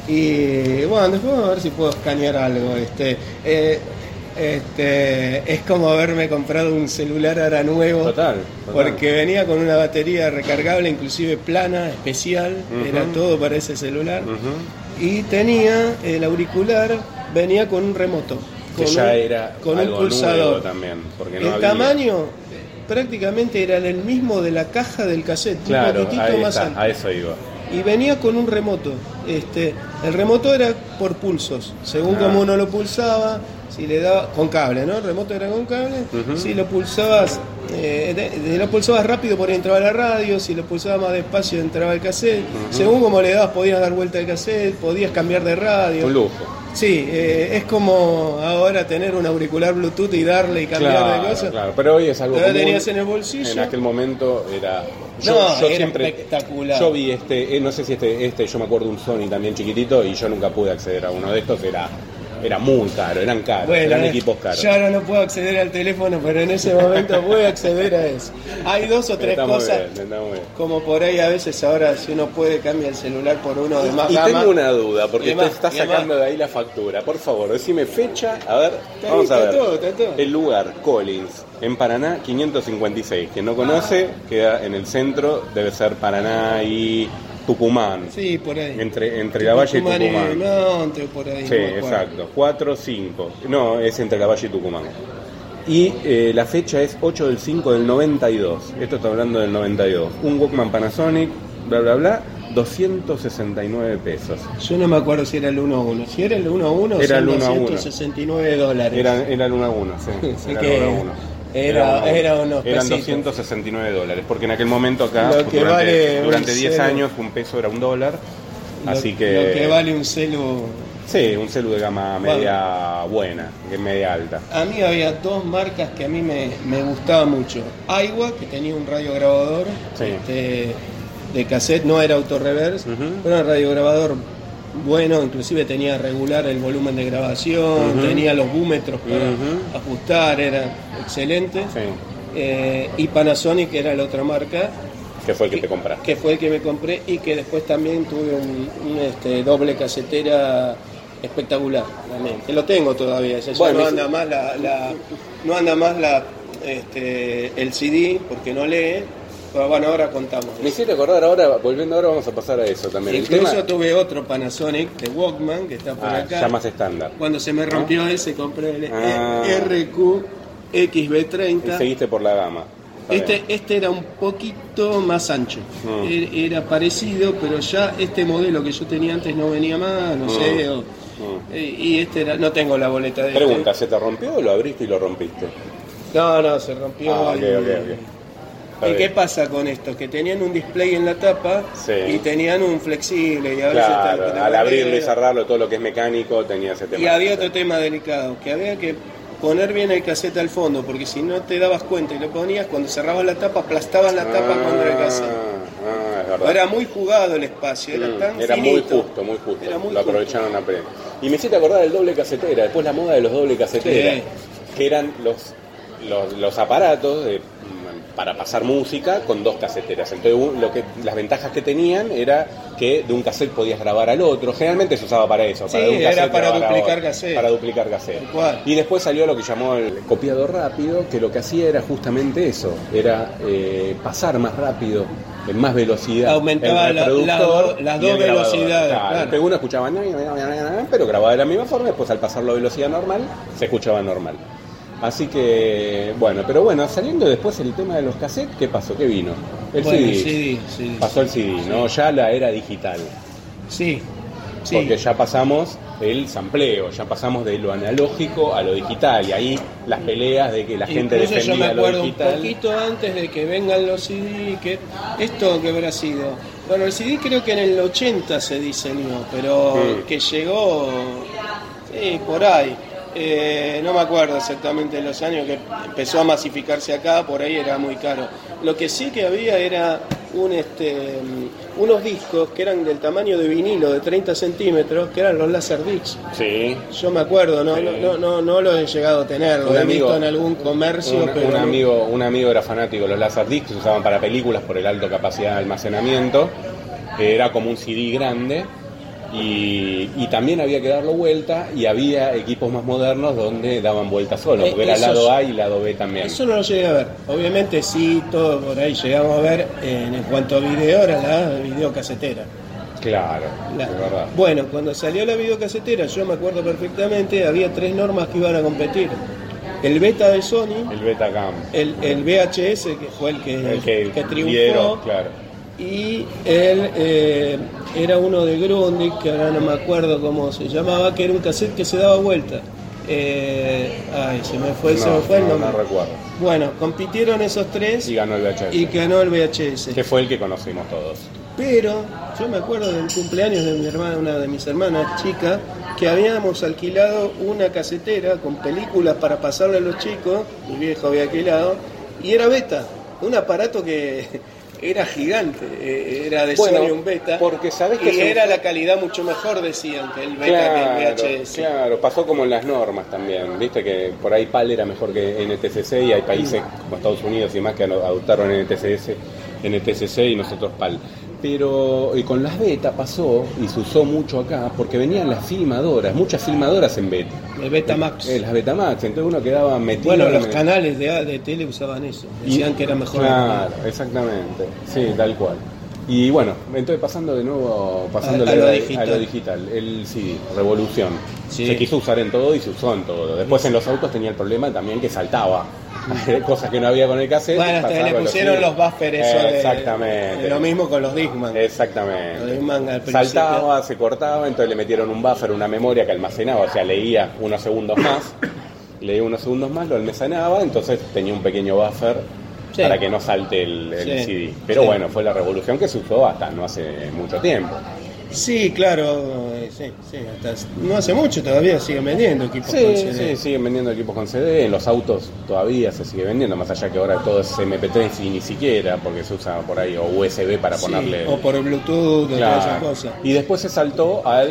y bueno, después vamos a ver si puedo escanear algo. Este, eh, este, es como haberme comprado un celular ahora nuevo. Total, total. Porque venía con una batería recargable, inclusive plana, especial. Era todo para ese celular y tenía el auricular venía con un remoto Que con ya un, era con algo un pulsador nuevo también, porque no el había- tamaño prácticamente era el mismo de la caja del cassette Claro, un poquitito ahí más está, alto a eso iba. y venía con un remoto este el remoto era por pulsos según Ah. como uno lo pulsaba si le daba con cable no el remoto era con cable si lo pulsabas eh, de- de- lo pulsabas rápido por ahí entraba la radio si lo pulsabas más despacio entraba el cassette según como le dabas podías dar vuelta al cassette podías cambiar de radio Un lujo. Sí, eh, es como ahora tener un auricular Bluetooth y darle y cambiar Claro, de cosas. claro, pero hoy es algo común. tenías en el bolsillo. En aquel momento era. Yo, No, yo era siempre. espectacular. Yo vi este, eh, no sé si este, este, yo me acuerdo un Sony también chiquitito y yo nunca pude acceder a uno de estos. Era era muy caro, eran caros, Bueno, eran eh, equipos caros. Yo ahora no puedo acceder al teléfono, pero en ese momento voy a acceder a eso. Hay dos o tres Está muy cosas, bien, está muy bien. como por ahí a veces ahora si uno puede cambia el celular por uno de más Y gama. tengo una duda, porque además- te estás además- sacando de ahí la factura. Por favor, decime fecha. A ver, Está vamos ahí, a ver. todo, está todo. El lugar, Collins, en Paraná, 556. Quien no conoce, queda en el centro, debe ser Paraná y Tucumán. Sí, por ahí. Entre, entre la Valle y Tucumán y. Monte, por ahí. Sí, no exacto. 4, 5. No, es entre la Valle y Tucumán. Y eh, la fecha es 8 del 5 del 92. Esto está hablando del 92. Un Walkman Panasonic, bla, bla, bla. 269 pesos. Yo no me acuerdo si era el 1 a 1. Si era el 1 a 1, Era son el 1 a 1. 269 dólares. Era, era el 1 a 1, sí. Era que el 1 a 1. era- era unos Eran pesitos. 269 dólares, porque en aquel momento acá, durante, vale un durante 10 celu. años, un peso era un dólar. Lo- así que. Lo que vale un celu. Sí, un celu de gama media buena, media alta. A mí había dos marcas que a mí me, me gustaban mucho. Aiwa, que tenía un radiograbador Sí. este, de cassette, no era autorreverse, Ujú. pero era un radiograbador bueno, inclusive tenía regular el volumen de grabación, tenía los búmetros para ajustar, era excelente. Sí. Eh, y Panasonic era la otra marca Que fue el que te compraste. que fue el que me compré y que después también tuve un, un, este, doble casetera espectacular también, que lo tengo todavía, ya Bueno, no anda más la, la- no anda más la este, el CD porque no lee, pero bueno ahora contamos. Me hiciste acordar ahora, volviendo ahora, vamos a pasar a eso también. Incluso tema- tuve otro Panasonic de Walkman que está por Ah, acá. ya más estándar. Cuando se me rompió ese compré el Ah. RQ XB30. Y seguiste por la gama. Este, este era un poquito más ancho. Mm. Er- Era parecido, pero ya este modelo que yo tenía antes no venía más, no Mm. sé. o- Mm. eh, y este era, no tengo la boleta de Pregunta, este. ¿se te rompió o lo abriste y lo rompiste? No, no, se rompió. Ah, ok, y- ok, ok. Está ¿Y qué pasa con esto? Que tenían un display en la tapa Sí. y tenían un flexible y a veces Claro, te- te al abrirlo y cerrarlo, todo lo que es mecánico, tenía ese tema. Y había otro tema delicado, que había que poner bien el cassette al fondo, porque si no te dabas cuenta y lo ponías, cuando cerrabas la tapa, aplastabas la tapa Ah, contra el cassette. Ah. Era muy jugado el espacio, era Mm, tan era muy justo, muy justo. Era muy lo justo. aprovecharon a pleno. Y me hiciste acordar del doble casetera, después la moda de los doble caseteras, Sí. que eran los, los, los aparatos de- para pasar música con dos caseteras. Entonces lo que, las ventajas que tenían era que de un cassette podías grabar al otro. Generalmente se usaba para eso, para Sí, un era para duplicar cassette. Para duplicar cassette. Y después salió lo que llamó el copiado rápido, que lo que hacía era justamente eso, era eh, pasar más rápido, en más velocidad. Aumentaba el la- la- las dos velocidades, Claro, claro. uno escuchaba, pero grababa de la misma forma, después al pasarlo a velocidad normal, se escuchaba normal. Así que, bueno, pero bueno, saliendo después el tema de los cassettes, ¿qué pasó? ¿Qué vino? El Bueno, CD. CD, CD. Pasó el CD, ¿no? Ya la era digital. Sí, sí. Porque ya pasamos el sampleo, ya pasamos de lo analógico a lo digital. Y ahí las peleas de que la gente Incluso yo defendía me lo acuerdo un poquito antes de que vengan los CD, que esto que habrá sido. Bueno, el CD creo que en el 80 se diseñó, pero Sí. que llegó, sí, por ahí. Eh, no me acuerdo exactamente los años que empezó a masificarse acá, por ahí era muy caro. Lo que sí que había era un, este, unos discos que eran del tamaño de vinilo de 30 centímetros, que eran los Laserdiscs. Sí. Yo me acuerdo, no, Sí. no, no, no, no lo he llegado a tener, lo Un he amigo- visto en algún comercio, Un, pero un amigo, un amigo era fanático de los Laserdiscs, se usaban para películas por el alto capacidad de almacenamiento. Era como un CD grande y, y también había que darlo vuelta y había equipos más modernos donde daban vuelta solo, Eh, porque era eso lado A y lado B también. Eso no lo llegué a ver. Obviamente sí, todo por ahí llegamos a ver en, en cuanto a video era la videocasetera. Claro, La- es verdad. Bueno, cuando salió la videocasetera, yo me acuerdo perfectamente, había tres normas que iban a competir. El beta de Sony, El Betacam. el, el VHS, que fue el que, El que, que triunfó, claro. Y él eh, era uno de Grundig, que ahora no me acuerdo cómo se llamaba, que era un cassette que se daba vuelta. Eh, ay, se me fue, se me fue el no, nombre. no recuerdo. Bueno, compitieron esos tres Y ganó el VHS. y ganó el VHS. Que fue el que conocimos todos. Pero yo me acuerdo del cumpleaños de mi hermana, una de mis hermanas chica, que habíamos alquilado una casetera con películas para pasarle a los chicos, mi viejo había alquilado, y era beta, un aparato que era gigante, eh, era de Bueno, Sony un beta. porque sabés que y era la calidad mucho mejor, decían, que el beta Claro, que el VHS. claro, pasó como en las normas también, viste que por ahí PAL era mejor que NTCC y hay países como Estados Unidos y más que adoptaron NTCS, NTCC y nosotros PAL. Pero y con las beta pasó y se usó mucho acá porque venían las filmadoras, muchas filmadoras en beta. El Betamax. Eh, las Betamax, entonces uno quedaba metido bueno, en los el- canales de, de tele usaban eso. Decían y- que era mejor. Claro, exactamente. Sí, tal cual. Y bueno, entonces pasando de nuevo, pasando A- a lo digital. digital, el CD, Revolución. Sí. Se quiso usar en todo y se usó en todo. Después en los autos tenía el problema también que saltaba. Cosas que no había con el cassette. Bueno, hasta le pusieron CD. los buffers eso Exactamente. de lo mismo con los Discman. Los Exactamente. Discman al principio. Saltaba, se cortaba, entonces le metieron un buffer, una memoria que almacenaba, o sea, leía unos segundos más, leía unos segundos más, lo almacenaba, entonces tenía un pequeño buffer Sí. para que no salte el, el Sí. CD. Pero Sí. bueno, fue la revolución que se usó hasta no hace mucho tiempo. Sí, claro, eh, sí, sí, hasta no hace mucho todavía siguen vendiendo equipos con CD. sí, siguen vendiendo equipos con CD, en los autos todavía se sigue vendiendo, más allá que ahora todo es MP3 y ni siquiera, porque se usa por ahí, o USB para Sí, ponerle... o por Bluetooth, o Claro. esas cosas. Y después se saltó al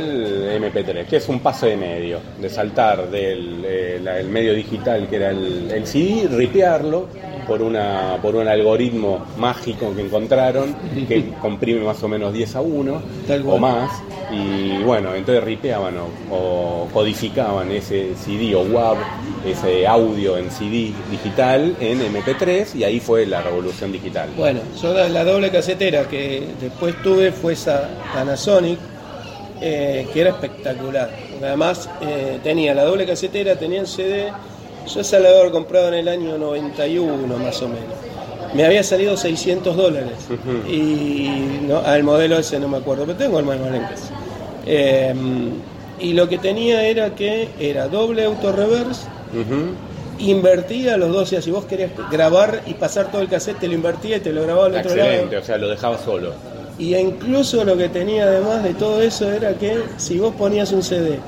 MP3, que es un paso de medio, de saltar del eh, el medio digital que era el, el CD, ripearlo por una por un algoritmo mágico que encontraron que comprime más o menos 10 a 1 Tal o más y bueno, entonces ripeaban o, o codificaban ese CD o WAV, ese audio en CD digital en MP3 y ahí fue la revolución digital. Bueno, yo la, la doble casetera que después tuve fue esa Panasonic, eh, que era espectacular. Porque Además, eh, tenía la doble casetera, tenía el CD. Yo esa la había comprado en el año 91, más o menos. Me había salido 600 dólares. Y no, al modelo ese no me acuerdo, pero tengo el más en casa. Eh, y lo que tenía era que era doble auto reverse Ujú. invertía los dos, o sea, si vos querías grabar y pasar todo el cassette, te lo invertía y te lo grababa al otro Excelente, lado. o sea, lo dejaba solo. Y incluso lo que tenía además de todo eso era que si vos ponías un CD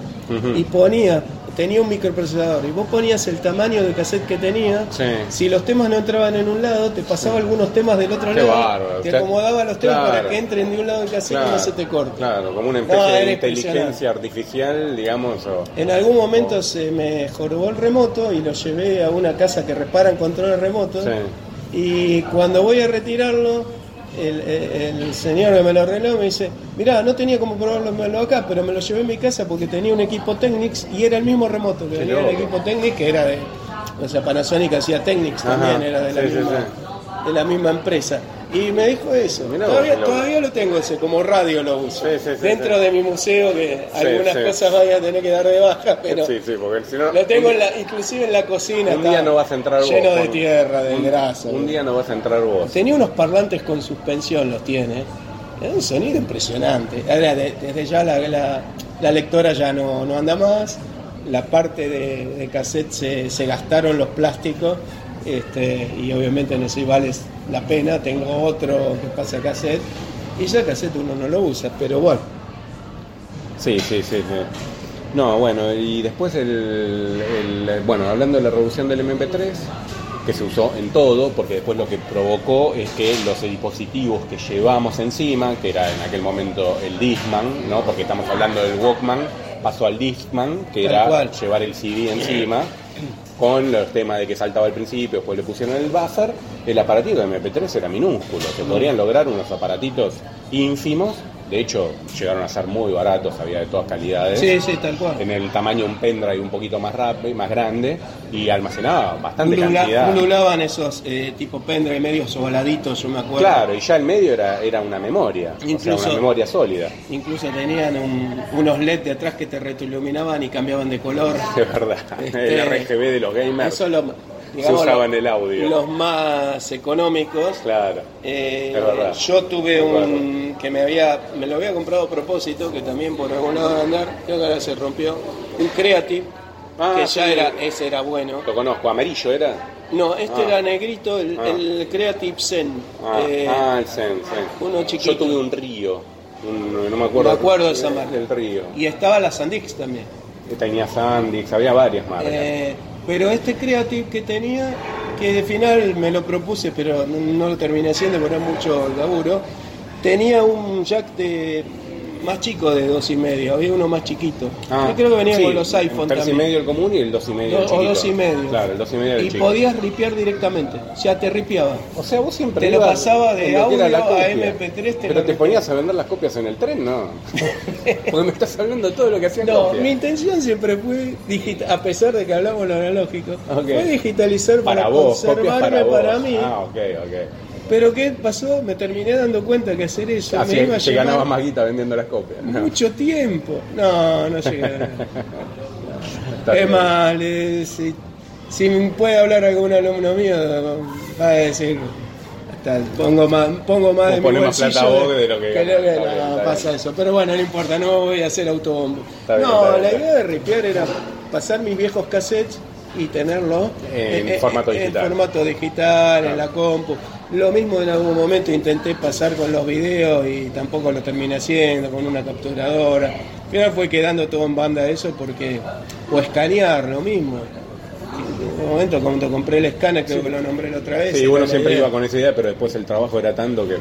y ponía, tenía un microprocesador y vos ponías el tamaño del cassette que tenía, Sí. si los temas no entraban en un lado, te pasaba algunos temas del otro Qué lado, bárbaro, te acomodaba los temas para que entren de un lado del cassette y no se te corte. Claro, como una No, especie de inteligencia artificial, digamos. O, En algún momento se me jorobó el remoto y lo llevé a una casa que reparan controles remotos. Sí. Y cuando voy a retirarlo, el, señor que me lo arregló me dice, mirá, no tenía como probarlo acá, pero me lo llevé en mi casa porque tenía un equipo Technics y era el mismo remoto que venía el equipo Technics, que era de, o sea, Panasonic hacía Technics Ajá, también, era de la, sí, sí, misma, de la misma empresa. Y me dijo eso, Mirá todavía, loco. todavía lo tengo ese, como radio lo uso. Sí, sí, sí, Dentro de mi museo, que algunas cosas voy a tener que dar de baja, pero... sí, sí, porque si no. Lo tengo en la, inclusive en la cocina. un día no vas a entrar vos. Lleno de tierra, de un- grasa. Un día no vas a entrar vos. Tenía unos parlantes con suspensión, los tiene. Era un sonido impresionante. Desde ya la, la- la lectora ya no, no anda más. La parte de, de cassette se, se gastaron los plásticos. Este, y obviamente no sé si vale la pena. Tengo otro que pasa cassette. Y ya cassette uno no lo usa, pero bueno. Sí, sí, sí, sí. No, bueno, y después el, el- Bueno, hablando de la revolución del MP3, que se usó en todo, porque después lo que provocó es que los dispositivos que llevamos encima, que era en aquel momento el Discman, ¿no? Porque estamos hablando del Walkman, pasó al Discman, que Tal era cual. llevar el CD encima. Con los temas de que saltaba al principio, después le pusieron el buffer, el aparatito de MP3 era minúsculo, se podrían lograr unos aparatitos ínfimos, de hecho llegaron a ser muy baratos, había de todas calidades, Sí, sí, tal cual. en el tamaño un pendrive un poquito más rápido, más grande, y almacenaba bastante Ulula- cantidad. ululaban esos eh, tipo pendrive medios ovaladitos, yo me acuerdo. Claro, y ya el medio era, era una memoria, o sea, Incluso- una memoria sólida, Incluso tenían un- unos LED de atrás que te retroiluminaban y cambiaban de color. de verdad. Este, el RGB de los gamers Eso lo, digamos, usaba lo- en el audio. Los más económicos. Claro. Eh, Es verdad. yo tuve Es un que me había me lo había comprado a propósito, que también por algún lado de andar, creo que ahora se rompió, un Creative, Ah, que sí. ya era, ese era bueno. Lo conozco, amarillo era. No, este Ah. era negrito, el, Ah. el Creative Zen. Ah, Eh, ah, el Zen, sí. uno chiquito. Yo tuve un río, un- no me acuerdo. Me acuerdo de esa marca. El río. Y estaba la Sandix también. Tenía Sandix, había varias marcas. Eh, pero este Creative que tenía que de final me lo propuse, pero no, lo terminé haciendo porque era mucho laburo. Tenía un jack de más chico de dos y medio, había uno más chiquito. Yo creo que venía Ah, sí, con los iPhone un tercio y también. medio el común y el dos y medio el o dos y medio. Claro, el dos y medio el Y chico. podías ripear directamente, ya te ripeaba. O sea, vos siempre Te lo pasaba de audio a copia. MP3, te Pero te ponías a vender las copias en el tren, no. Porque me estás hablando de todo lo que hacía No, copia. mi intención siempre fue, digita- a pesar de que hablamos lo analógico, fue digitalizar para, para vos, conservarme para, para, vos. mí. Ah, ok, ok. Pero ¿qué pasó? Me terminé dando cuenta que hacer eso Así me iba a te ganabas más guita vendiendo las copias. No. mucho tiempo. No, no llegué. Está es bien. más, le- si, me puede hablar algún alumno mío, va a decir, hasta pongo más, pongo más de mi ponés más bolsillo plata vos de lo que lo que- Está no, bien, pasa bien. eso. Pero bueno, no importa, no voy a hacer autobombo. Bien, no, la idea de ripear era pasar mis viejos cassettes y tenerlos En formato digital. En formato digital, en la compu. Lo mismo en algún momento intenté pasar con los videos y tampoco lo terminé haciendo con una capturadora. Al final fue quedando todo en banda eso porque, o escanear, lo mismo. En un momento cuando compré el escáner, creo que lo nombré la otra vez. Sí, la siempre idea. iba con esa idea, pero después el trabajo era tanto que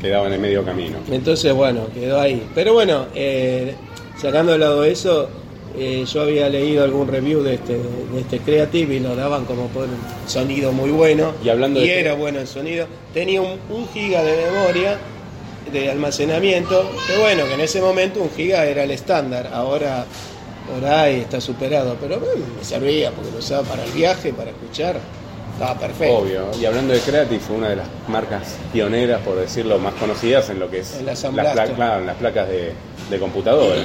quedaba en el medio camino. Entonces, bueno, quedó ahí. Pero bueno, eh, sacando de lado eso, eh, yo había leído algún review de este, de este Creative y lo daban como por un sonido muy bueno. Y hablando de- era bueno el sonido. Tenía un, un giga de memoria de almacenamiento, que bueno, que en ese momento un giga era el estándar. Ahora ahí está superado, pero bueno, me servía porque lo usaba para el viaje, para escuchar. Estaba perfecto. Obvio. Y hablando de Creative, fue una de las marcas pioneras, por decirlo, más conocidas en lo que es En la las, pla- Blaster. claro, en las placas de, de computadora.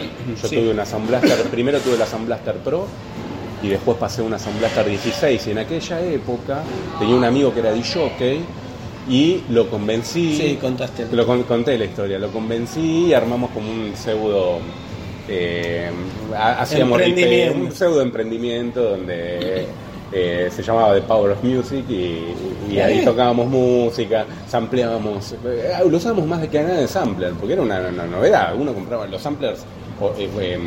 Yo Sí. tuve una Sound Blaster, primero tuve la Sound Blaster Pro y después pasé una Sound Blaster 16 y en aquella época tenía un amigo que era DJ y lo convencí. Sí, contaste. Lo con- conté la historia, lo convencí y armamos como un pseudo. eh, ha- hacíamos un pseudo emprendimiento donde eh, se llamaba The Power of Music y, y ahí tocábamos música, sampleábamos, eh, lo usábamos más de que nada de sampler, porque era una, una novedad, uno compraba los samplers eh, eh, eh,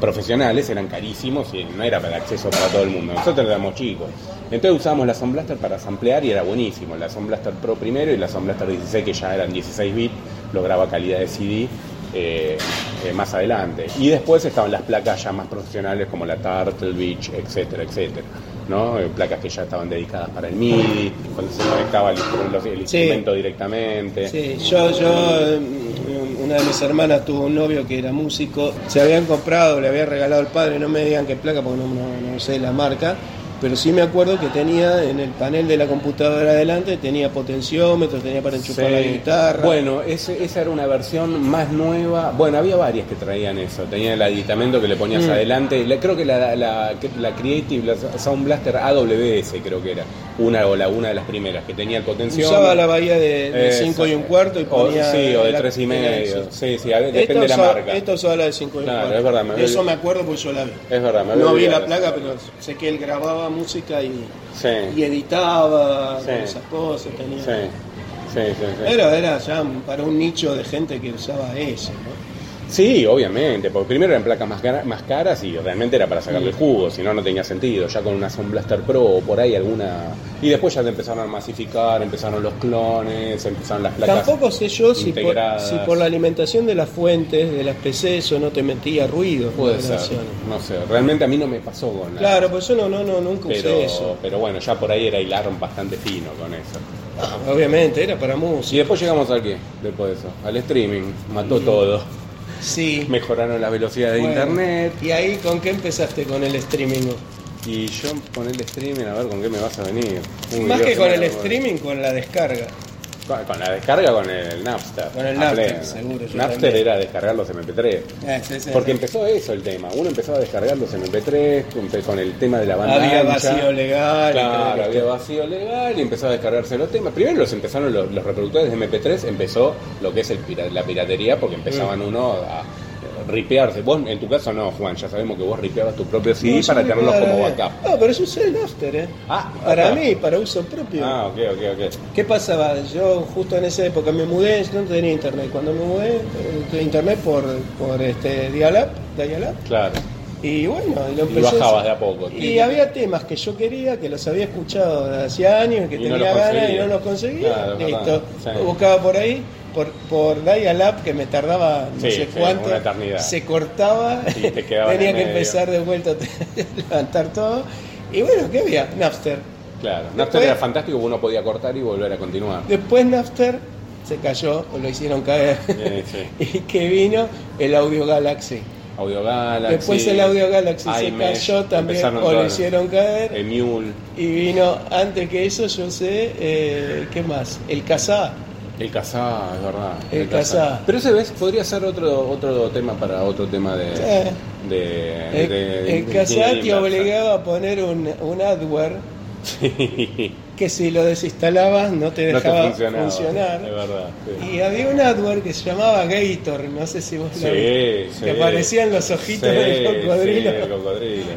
profesionales, eran carísimos y no era para acceso para todo el mundo, nosotros éramos chicos. Entonces usábamos la Sound Blaster para samplear y era buenísimo, la Sound Blaster Pro primero y la Sound Blaster 16 que ya eran 16 bits, lograba calidad de CD eh, eh, más adelante. Y después estaban las placas ya más profesionales como la Turtle Beach, etcétera, etcétera. ¿no? Eh, placas que ya estaban dedicadas para el MIDI, cuando se conectaba el, instru- el Sí. instrumento directamente. Sí, yo, yo, mm, una de mis hermanas tuvo un novio que era músico, se habían comprado, le había regalado el padre, no me digan qué placa porque no, no- no sé la marca, pero sí me acuerdo que tenía en el panel de la computadora adelante, tenía potenciómetros, tenía para enchufar Sí. la guitarra. Bueno, ese- esa era una versión más nueva. Bueno, había varias que traían eso. Tenía el aditamento que le ponías Mm. adelante. La- creo que la, la, la Creative, la Sound Blaster AWS, creo que era una o la una de las primeras, que tenía el potenciómetro. Usaba la bahía de Esa. 5 y un cuarto y O- ponía. sí, o de la- tres y medio. eso. Sí, sí, a depende de la usaba- marca. Esta usaba la de 5 y un Claro, cuarto. es verdad, me Eso me acuerdo porque yo la vi. Es verdad, me No vi la placa, pero sé que él grababa música y, Sí, y editaba Sí. con esas cosas. Tenía... sí. Pero era ya para un nicho de gente que usaba eso, ¿no? Sí, obviamente, porque primero eran placas más, cara- más caras y realmente era para sacarle el jugo, si no, no tenía sentido. Ya con una Sound Blaster Pro o por ahí alguna. Y después ya te empezaron a masificar, empezaron los clones, empezaron las placas. Tampoco sé yo si por, si por la alimentación de las fuentes, de las PC, eso no te metía ruido. Puede ser, no sé, realmente a mí no me pasó con la- Claro, pues yo no, no, no nunca usé eso. pero bueno, ya por ahí era hilar bastante fino con eso. Ah, obviamente, era para Y música. después llegamos a qué, después de eso, al streaming, mató todo. Sí. Mejoraron las velocidades de Bueno, internet. ¿Y ahí con qué empezaste con el streaming? Y yo con el streaming, a ver con qué me vas a venir. Uy, Más Dios que con el streaming, con la descarga. Con, con la descarga con el Napster. Con el Napster, pleno. seguro, yo Napster también. era descargar los MP3. Ah, sí, sí, Porque sí. empezó eso el tema. Uno empezó a descargar los MP3 empe- con el tema de la banda Había ancha. vacío legal. Claro, había vacío legal y empezó a descargarse los temas. Primero los empezaron los, los reproductores de MP3, empezó lo que es el la piratería porque empezaban Mm. uno a ripearse. Vos en tu caso no, Juan, ya sabemos que vos ripeabas tu propio CD No, para tenerlos como backup. No, pero yo usé el Napster, ¿eh? Ah, Para mí, para uso propio. Ah, ok, ok, ok. ¿Qué pasaba? Yo justo en esa época me mudé, yo no tenía internet. Cuando me mudé, eh, tuve internet por, por este Dial-Up. Claro. Y bueno, y lo Y empecé a bajabas de a poco. Y había temas que yo quería, que los había escuchado de hacía años, que Y no tenía los ganas y no los conseguía. Claro, Listo. Sí. Lo buscaba por ahí, por, por Dial-Up, que me tardaba no Sí, sé cuánto. Se cortaba, Y te tenía que medio. empezar de vuelta a levantar todo. Y bueno, ¿qué había? Napster. Claro, Después- Napster era fantástico, uno podía cortar y volver a continuar. Después Napster se cayó, o lo hicieron caer. Sí. y que vino el Audio Galaxy. Audio Galaxy. Después el Audio Galaxy se iMesh, cayó también, o lo todas- hicieron caer. El Mule, Y vino, antes que eso, yo sé, eh, ¿qué más? El Kazaa. El Kazaa, es verdad. El Kazaa. Pero ese ves, podría ser otro otro tema para otro tema de. Sí. de, El, de- el te obligaba a poner un, un adware Sí. Que si lo desinstalabas no te No te dejaba funcionar. Es verdad. Sí. Y había un adware que se llamaba Gator, no sé si vos lo viste, sí. que aparecían los ojitos del cocodrilo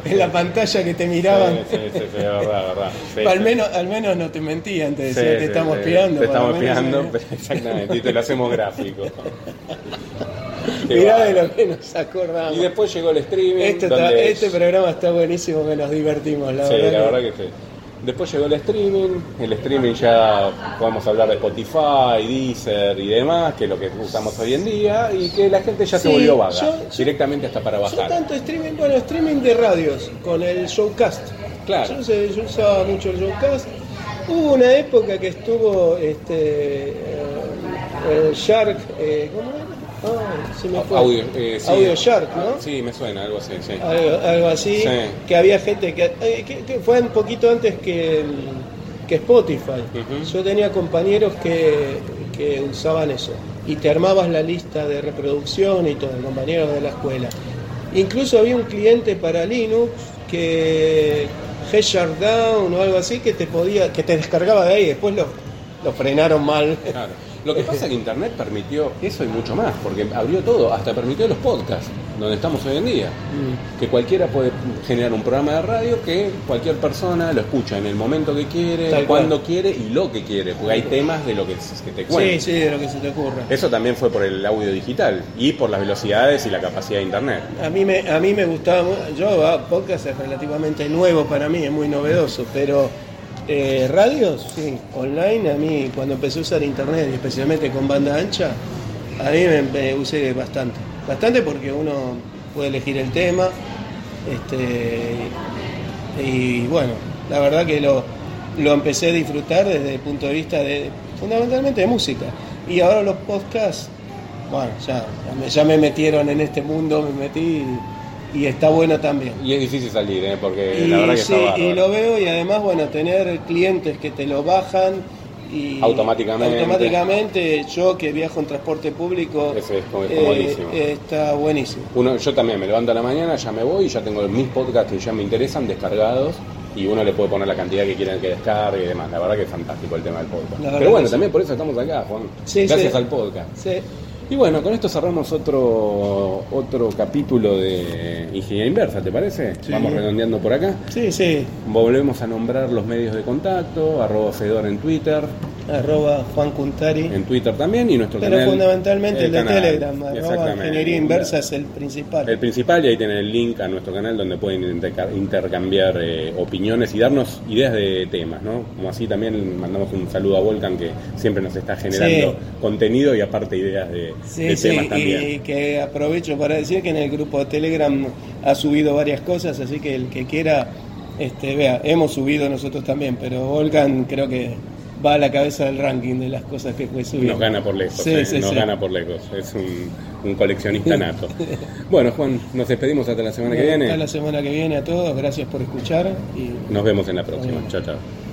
en la pantalla que te miraban. Sí, sí, sí, sí, es verdad, es verdad. Sí, al, menos, al menos no te mentían, te Sí, decía, te estamos sí. espiando. Te lo estamos eh. pero- exactamente, y te lo hacemos gráfico. Mirá de lo que nos acordamos. Y después llegó el streaming. Este, está- donde- este programa está buenísimo, que nos divertimos, la sí, verdad. la verdad que sí. Después llegó el streaming, el streaming ya podemos hablar de Spotify, Deezer y demás, que es lo que usamos hoy en día, y que la gente ya se volvió vaga, yo- yo- directamente hasta para Yo bajar. tanto streaming, bueno, streaming de radios, con el Showcast. Claro. Yo, yo usaba mucho el Showcast. Hubo una época que estuvo este, eh, el Shark, eh, ¿cómo era? Ah, me. Audio, eh, sí. Audio Shark, ¿no? Sí, me suena, algo así, sí. Algo, algo así, Sí. que había gente que, eh, que, que fue un poquito antes que, que Spotify. Yo tenía compañeros que, que usaban eso y te armabas la lista de reproducción y todo, compañeros de la escuela. Incluso había un cliente para Linux que Down o algo así que te podía, que te descargaba de ahí, después lo, lo frenaron mal. Claro. Lo que pasa es que Internet permitió eso y mucho más, porque abrió todo, hasta permitió los podcasts, donde estamos hoy en día. Mm. Que cualquiera puede generar un programa de radio que cualquier persona lo escucha en el momento que quiere, Tal cuando cual. quiere y lo que quiere, porque hay temas de lo que, que te Sí, cuentan. sí, de lo que se te ocurra. Eso también fue por el audio digital y por las velocidades y la capacidad de Internet. A mí me, a mí me gustaba, yo ah, podcast es relativamente nuevo para mí, es muy novedoso, pero eh, radios, sí, online, a mí cuando empecé a usar internet, especialmente con banda ancha, a mí me, usé bastante, bastante porque uno puede elegir el tema, este, y bueno, la verdad que lo, lo empecé a disfrutar desde el punto de vista de, fundamentalmente de música, y ahora los podcasts bueno, ya, ya me, metieron en este mundo, me metí y está bueno también. Y es difícil salir, ¿eh? porque Y, la verdad que sí, está y lo veo y además, bueno, tener clientes que te lo bajan y Automáticamente. automáticamente yo que viajo en transporte público Eso es como- eh, está buenísimo. Uno, yo también me levanto a la mañana, ya me voy y ya tengo mis podcasts que ya me interesan descargados y uno le puede poner la cantidad que quiera que descargue y demás. La verdad que es fantástico el tema del podcast. Pero bueno, sí. también por eso estamos acá, Juan. Sí, Gracias sí. al podcast. Y bueno, con esto cerramos otro otro capítulo de Ingeniería Inversa, ¿te parece? Sí. Vamos redondeando por acá. sí, sí, Volvemos a nombrar los medios de contacto, arroba Fedor en Twitter, arroba Juan Cuntari. en Twitter también y nuestro Pero canal. fundamentalmente el, de canal. Telegram, arroba Exactamente. Ingeniería Inversa es el principal. El principal, y ahí tienen el link a nuestro canal donde pueden interca- intercambiar eh, opiniones y darnos ideas de temas, ¿no? Como así también mandamos un saludo a Volcan que siempre nos está generando Sí. contenido y aparte ideas de, Sí, de sí, temas también. y que aprovecho para decir que en el grupo de Telegram ha subido varias cosas, así que el que quiera, este, vea, hemos subido nosotros también, pero Volcan creo que va a la cabeza del ranking de las cosas que fue subiendo. Nos gana por lejos, Sí, eh, sí, nos sí. gana por lejos. Es un, un coleccionista nato. bueno, Juan, nos despedimos hasta la semana que Hasta viene. la semana que viene a todos, gracias por escuchar y Nos vemos en la próxima. Chao, chao.